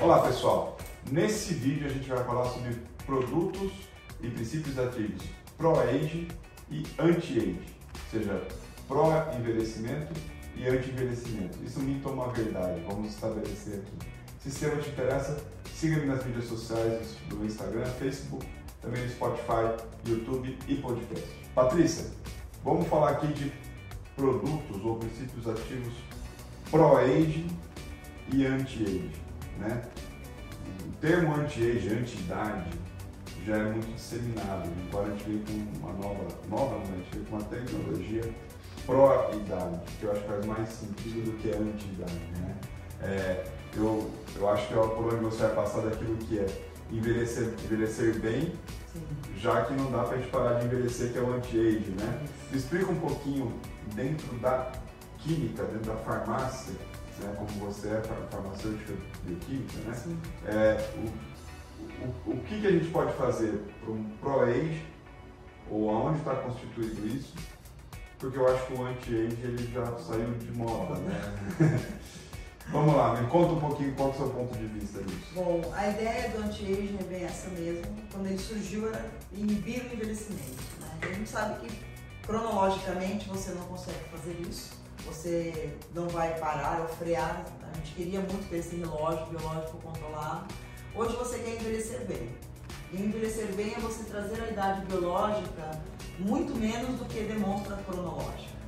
Olá pessoal, nesse vídeo a gente vai falar sobre produtos e princípios ativos pró-age e anti-age, ou seja, pró-envelhecimento e anti-envelhecimento. Isso me toma uma verdade, vamos estabelecer aqui. Se esse tema te interessa, siga-me nas mídias sociais, no Instagram, Facebook, também no Spotify, YouTube e podcast. Patrícia, vamos falar aqui de produtos ou princípios ativos pró-age e anti-age. Né? O termo anti-age, anti-idade, já é muito disseminado, embora a gente veio com uma nova, nova a gente veio com uma tecnologia pró-idade, que eu acho que faz mais sentido do que anti-idade. Né? É, eu, eu acho que é por onde você vai passar daquilo que é envelhecer, envelhecer bem, Sim. já que não dá para a gente parar de envelhecer, que é o anti-age. Né? Explica um pouquinho dentro da química, dentro da farmácia, né, como você é farmacêutica bioquímica, né? É, o, o, o que, que a gente pode fazer para um pro-age, ou aonde está constituído isso, porque eu acho que o anti-age ele já saiu de moda, né? Vamos lá, me conta um pouquinho qual é o seu ponto de vista disso. Bom, a ideia do anti-aging é bem essa mesmo. Quando ele surgiu era inibir o envelhecimento. Né? A gente sabe que cronologicamente você não consegue fazer isso você não vai parar ou frear. A gente queria muito ter esse relógio biológico controlado. Hoje você quer envelhecer bem. E envelhecer bem é você trazer a idade biológica muito menos do que demonstra a cronológica.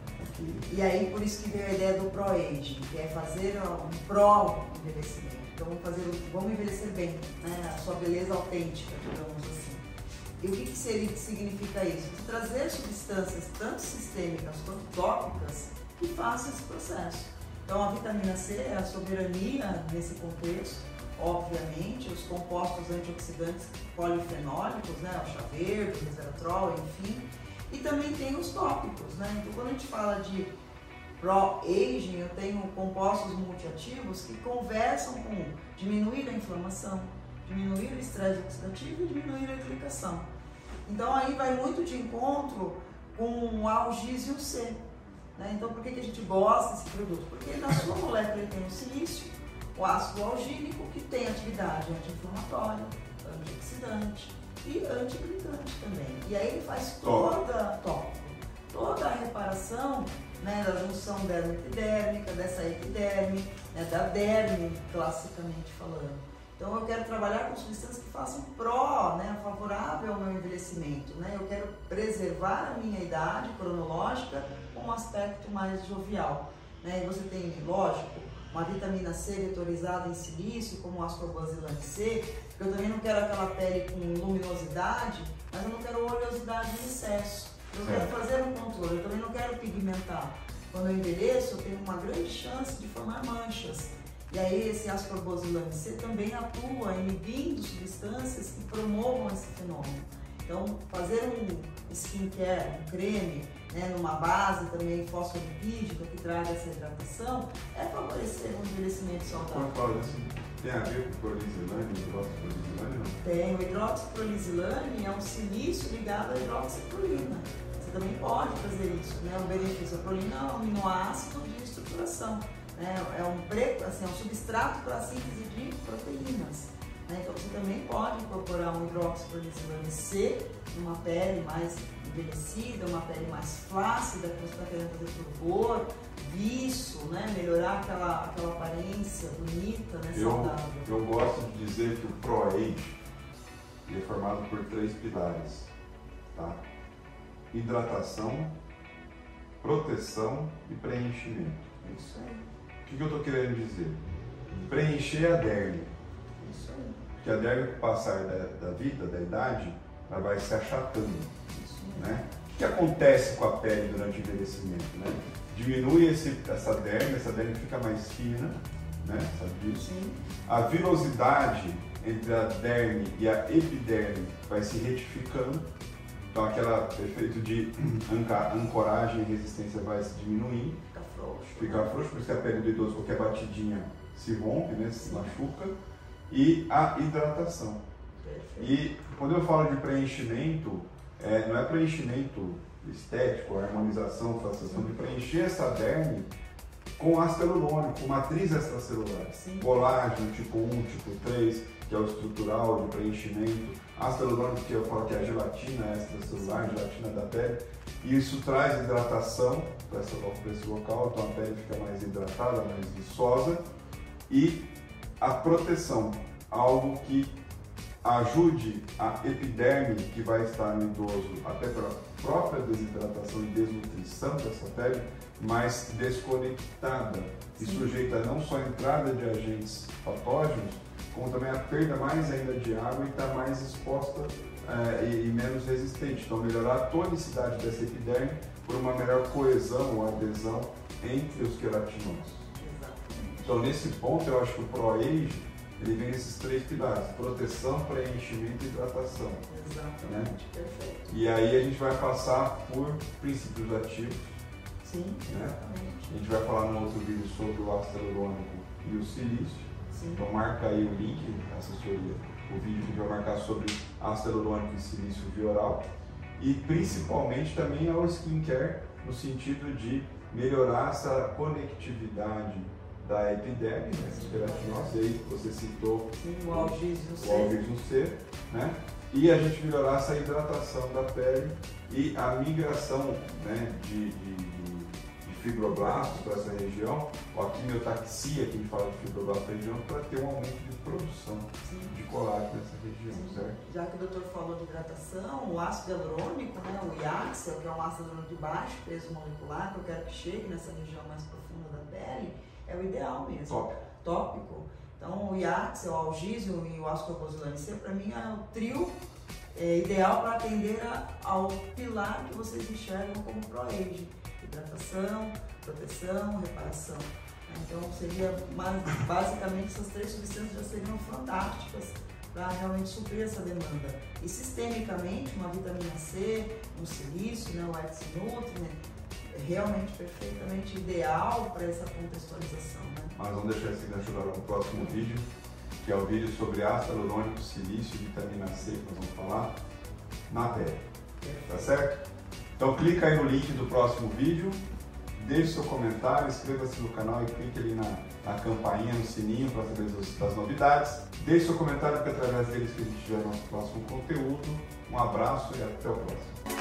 E aí por isso que veio a ideia do pro-age, que é fazer um pró-envelhecimento. Então vamos, fazer, vamos envelhecer bem, né? a sua beleza autêntica, digamos assim. E o que, que, seria, que significa isso? De trazer substâncias tanto sistêmicas quanto tópicas que faça esse processo. Então, a vitamina C é a soberania nesse contexto. Obviamente, os compostos antioxidantes polifenólicos, né, o chá verde, o resveratrol, enfim. E também tem os tópicos, né? Então, quando a gente fala de pro-aging, eu tenho compostos multiativos que conversam com diminuir a inflamação, diminuir o estresse oxidativo e diminuir a irritação. Então, aí vai muito de encontro com o algis e o C. Né? Então, por que, que a gente gosta desse produto? Porque na sua molécula ele tem o silício, o ácido algínico, que tem atividade anti-inflamatória, antioxidante e antiglicante também. E aí ele faz toda, toda a reparação né, da junção dermo-epidérmica, dessa epiderme, né, da derme, classicamente falando. Então eu quero trabalhar com substâncias que façam pró, né, favorável ao meu envelhecimento. Né? Eu quero preservar a minha idade cronológica com um aspecto mais jovial. Né? E você tem, lógico, uma vitamina C vetorizada em silício, como o ascorbazilante C, eu também não quero aquela pele com luminosidade, mas eu não quero oleosidade em excesso. Eu quero fazer um controle, eu também não quero pigmentar. Quando eu envelheço, eu tenho uma grande chance de formar manchas. E aí esse ascorbazilante C também atua inibindo substâncias que promovam esse fenômeno. Então, fazer um skincare, um creme, né, numa base também fosfolipídica que traga essa hidratação, é favorecer um envelhecimento saudável. Qual assim? Tem a ver com prolisilane, hidroxiprolisilane? Tem, o hidroxiprolisilane é um silício ligado à hidroxiprolina. Você também pode fazer isso, né? O benefício, a prolina é um aminoácido de estruturação né? é, um pre, assim, é um substrato para a síntese de proteínas. Né? Então você também pode incorporar um hidroxiprolisilane C numa pele mais envelhecida, uma pele mais flácida que você está querendo fazer por cor, viço, né? melhorar aquela, aquela aparência bonita, né? eu, saudável. Eu gosto de dizer que o ProAge é formado por três pilares. Tá? Hidratação, proteção e preenchimento. Isso aí que, que eu estou querendo dizer? Preencher a derme. Isso aí. Porque a derme, com o passar da, da vida, da idade, ela vai se achatando. Isso né? O que acontece com a pele durante o envelhecimento? Né? Diminui esse, essa derme, essa derme fica mais fina, né? sabe disso? Sim. A vilosidade entre a derme e a epiderme vai se retificando. Então, aquele efeito de ancoragem e resistência vai se diminuindo frouxo. Fica frouxo, por isso que a pele do idoso, qualquer batidinha se rompe, né, se machuca. E a hidratação. Perfeito. E quando eu falo de preenchimento, é, não é preenchimento estético, a harmonização, a de preencher essa derme com ácido hialurônico, com matriz extracelular. Sim. Colágeno tipo 1, tipo 3, que é o estrutural de preenchimento. Ácido hialurônico, que eu falo que é a gelatina extracelular, a gelatina da pele. E isso traz hidratação para esse local, então a pele fica mais hidratada, mais viçosa. E a proteção, algo que ajude a epiderme que vai estar no idoso até pela própria desidratação e desnutrição dessa pele, mais desconectada e sujeita não só à entrada de agentes patógenos, como também a perda mais ainda de água e está mais exposta é, e, e, menos resistente. Então, melhorar a tonicidade dessa epiderme por uma melhor coesão ou adesão entre os queratinosos. Então, nesse ponto, eu acho que o ProAge ele vem nesses três pilares: proteção, preenchimento e hidratação. Exatamente, né? perfeito. E aí a gente vai passar por princípios ativos. Sim, né? A gente vai falar no outro vídeo sobre o ácido hialurônico e o silício. Sim. Então marca aí o link, assessoria, o vídeo que a gente vai marcar sobre ácido hialurônico e silício via oral. E principalmente também ao skincare, no sentido de melhorar essa conectividade da epiderme, né, queratinose, aí você citou Sim, o algísio C. O algísio C, né? E a gente melhorar essa hidratação da pele e a migração né, de, de, de fibroblastos para essa região, ou a quimiotaxia que a gente fala de fibroblastos para região, para ter um aumento de produção Sim. de colágeno nessa região, Sim. certo? Já que o doutor falou de hidratação, o ácido hialurônico, né, o IAXIL, que é um ácido hialurônico de baixo peso molecular, que eu quero que chegue nessa região mais profunda da o ideal mesmo. Top. Tópico. Então, o IAX, o Algísio e o Ascorbosulane C, para mim, é o trio é, ideal para atender a, ao pilar que vocês enxergam como ProAge. Hidratação, proteção, reparação. Então, seria basicamente essas três substâncias já seriam fantásticas para realmente suprir essa demanda. E sistemicamente, uma vitamina C, um silício, né, o X Nutri, né, realmente perfeitamente ideal para essa contextualização. Né? Mas vamos deixar esse gancho agora para o próximo vídeo, que é o vídeo sobre ácido hialurônico, silício e vitamina C, que nós vamos falar na pele. Tá certo? Então clica aí no link do próximo vídeo, deixe seu comentário, inscreva-se no canal e clique ali na, na campainha, no sininho para saber das, das novidades. Deixe seu comentário porque através deles que a gente tiver nosso próximo conteúdo. Um abraço e até o próximo.